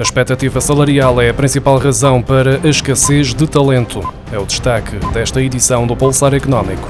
A expectativa salarial é a principal razão para a escassez de talento. É o destaque desta edição do Pulsar Económico.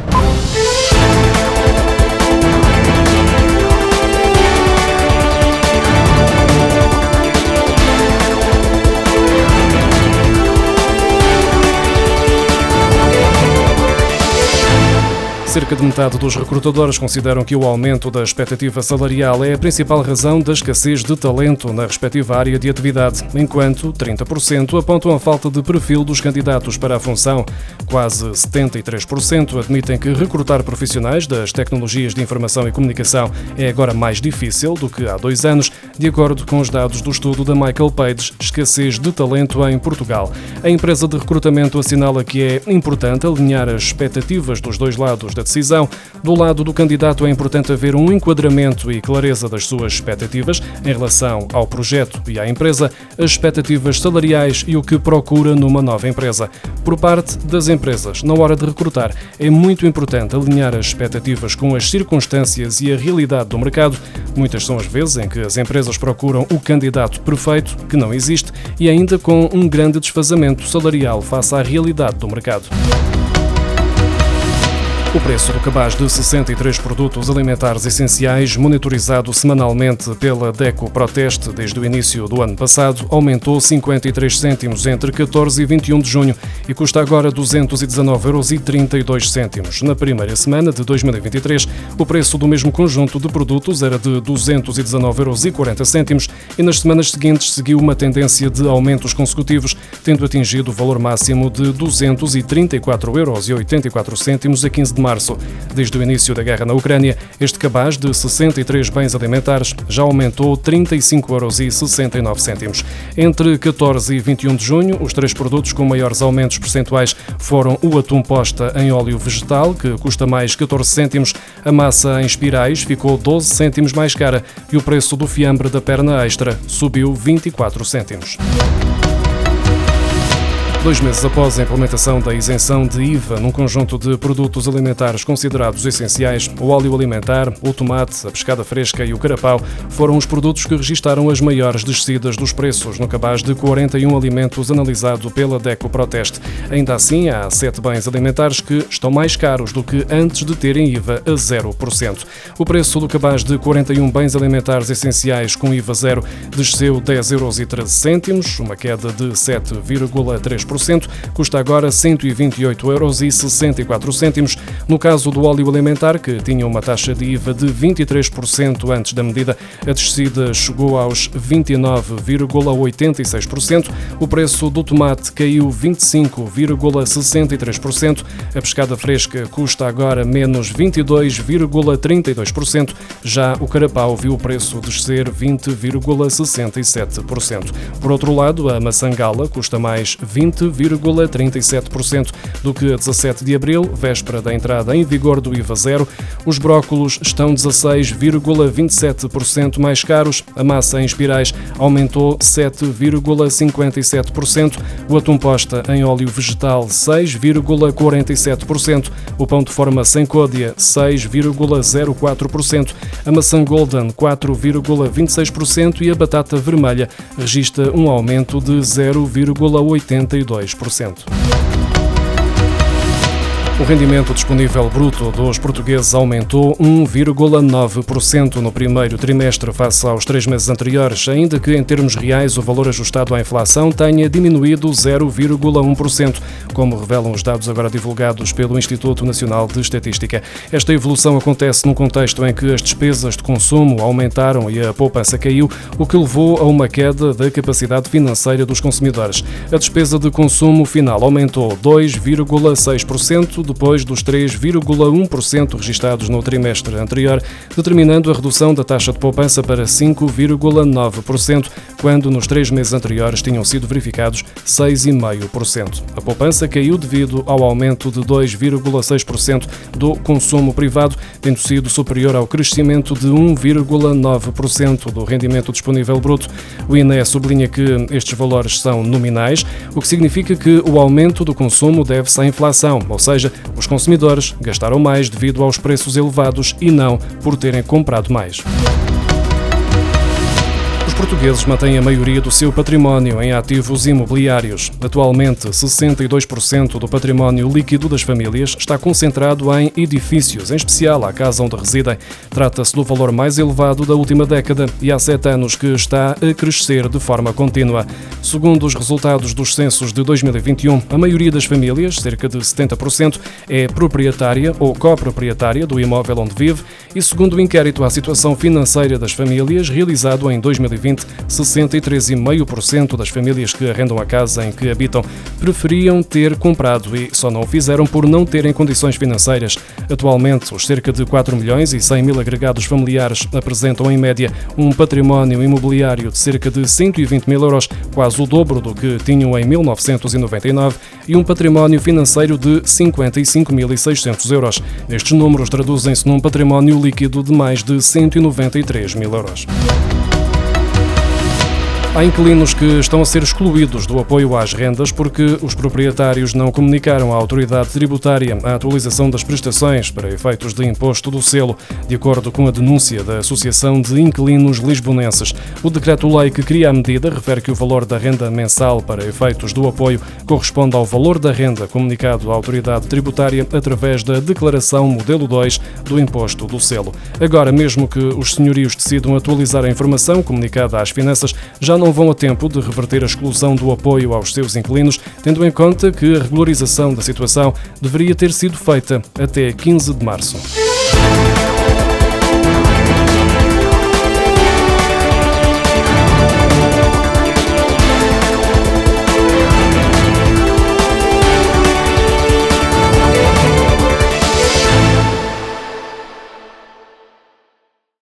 Cerca de metade dos recrutadores consideram que o aumento da expectativa salarial é a principal razão da escassez de talento na respectiva área de atividade, enquanto 30% apontam a falta de perfil dos candidatos para a função. Quase 73% admitem que recrutar profissionais das tecnologias de informação e comunicação é agora mais difícil do que há dois anos, de acordo com os dados do estudo da Michael Page Escassez de Talento em Portugal. A empresa de recrutamento assinala que é importante alinhar as expectativas dos dois lados da decisão. Do lado do candidato é importante haver um enquadramento e clareza das suas expectativas em relação ao projeto e à empresa, as expectativas salariais e o que procura numa nova empresa. Por parte das empresas, na hora de recrutar, é muito importante alinhar as expectativas com as circunstâncias e a realidade do mercado. Muitas são as vezes em que as empresas procuram o candidato perfeito, que não existe, e ainda com um grande desfazamento salarial face à realidade do mercado. O preço do cabaz de 63 produtos alimentares essenciais, monitorizado semanalmente pela DECO Proteste desde o início do ano passado, aumentou 53 cêntimos entre 14 e 21 de junho e custa agora 219,32 euros. Na primeira semana de 2023, o preço do mesmo conjunto de produtos era de 219,40 euros e nas semanas seguintes seguiu uma tendência de aumentos consecutivos, tendo atingido o valor máximo de 234,84 euros a 15 de de março. Desde o início da guerra na Ucrânia, este cabaz de 63 bens alimentares já aumentou 35,69 euros. Entre 14 e 21 de junho, os três produtos com maiores aumentos percentuais foram o atum posta em óleo vegetal, que custa mais 14 cêntimos, a massa em espirais ficou 12 cêntimos mais cara e o preço do fiambre da perna extra subiu 24 cêntimos. Dois meses após a implementação da isenção de IVA num conjunto de produtos alimentares considerados essenciais, o óleo alimentar, o tomate, a pescada fresca e o carapau foram os produtos que registaram as maiores descidas dos preços no cabaz de 41 alimentos analisado pela DECO Proteste. Ainda assim, há sete bens alimentares que estão mais caros do que antes de terem IVA a 0%. O preço do cabaz de 41 bens alimentares essenciais com IVA zero desceu 10,13 euros, uma queda de 7,3% custa agora 128,64 euros. No caso do óleo alimentar, que tinha uma taxa de IVA de 23% antes da medida, a descida chegou aos 29,86%. O preço do tomate caiu 25,63%. A pescada fresca custa agora menos 22,32%. Já o carapau viu o preço descer 20,67%. Por outro lado, a maçã gala custa mais 20 20,37% do que a 17 de abril, véspera da entrada em vigor do IVA zero. Os brócolos estão 16,27% mais caros, a massa em espirais aumentou 7,57%, o atum posta em óleo vegetal 6,47%, o pão de forma sem côdea 6,04%, a maçã golden 4,26% e a batata vermelha registra um aumento de 0,82%. 2%. O rendimento disponível bruto dos portugueses aumentou 1,9% no primeiro trimestre face aos três meses anteriores, ainda que em termos reais o valor ajustado à inflação tenha diminuído 0,1%, como revelam os dados agora divulgados pelo Instituto Nacional de Estatística. Esta evolução acontece num contexto em que as despesas de consumo aumentaram e a poupança caiu, o que levou a uma queda da capacidade financeira dos consumidores. A despesa de consumo final aumentou 2,6% depois dos 3,1% registados no trimestre anterior, determinando a redução da taxa de poupança para 5,9%, quando nos três meses anteriores tinham sido verificados 6,5%. A poupança caiu devido ao aumento de 2,6% do consumo privado, tendo sido superior ao crescimento de 1,9% do rendimento disponível bruto. O INE sublinha que estes valores são nominais, o que significa que o aumento do consumo deve-se à inflação, ou seja, os consumidores gastaram mais devido aos preços elevados e não por terem comprado mais. Portugueses mantêm a maioria do seu património em ativos imobiliários. Atualmente, 62% do património líquido das famílias está concentrado em edifícios, em especial a casa onde residem. Trata-se do valor mais elevado da última década e há sete anos que está a crescer de forma contínua. Segundo os resultados dos censos de 2021, a maioria das famílias, cerca de 70%, é proprietária ou coproprietária do imóvel onde vive e, segundo o inquérito à situação financeira das famílias, realizado em 2020, 63,5% das famílias que arrendam a casa em que habitam preferiam ter comprado e só não o fizeram por não terem condições financeiras. Atualmente, os cerca de 4 milhões e 100 mil agregados familiares apresentam, em média, um património imobiliário de cerca de 120 mil euros, quase o dobro do que tinham em 1999, e um património financeiro de 55.600 euros. Estes números traduzem-se num património líquido de mais de 193 mil euros. Há inquilinos que estão a ser excluídos do apoio às rendas porque os proprietários não comunicaram à autoridade tributária a atualização das prestações para efeitos de imposto do selo, de acordo com a denúncia da Associação de Inquilinos Lisbonenses. O decreto-lei que cria a medida refere que o valor da renda mensal para efeitos do apoio corresponde ao valor da renda comunicado à autoridade tributária através da declaração modelo 2 do imposto do selo. Agora, mesmo que os senhorios decidam atualizar a informação comunicada às finanças, já não vão a tempo de reverter a exclusão do apoio aos seus inquilinos, tendo em conta que a regularização da situação deveria ter sido feita até 15 de março.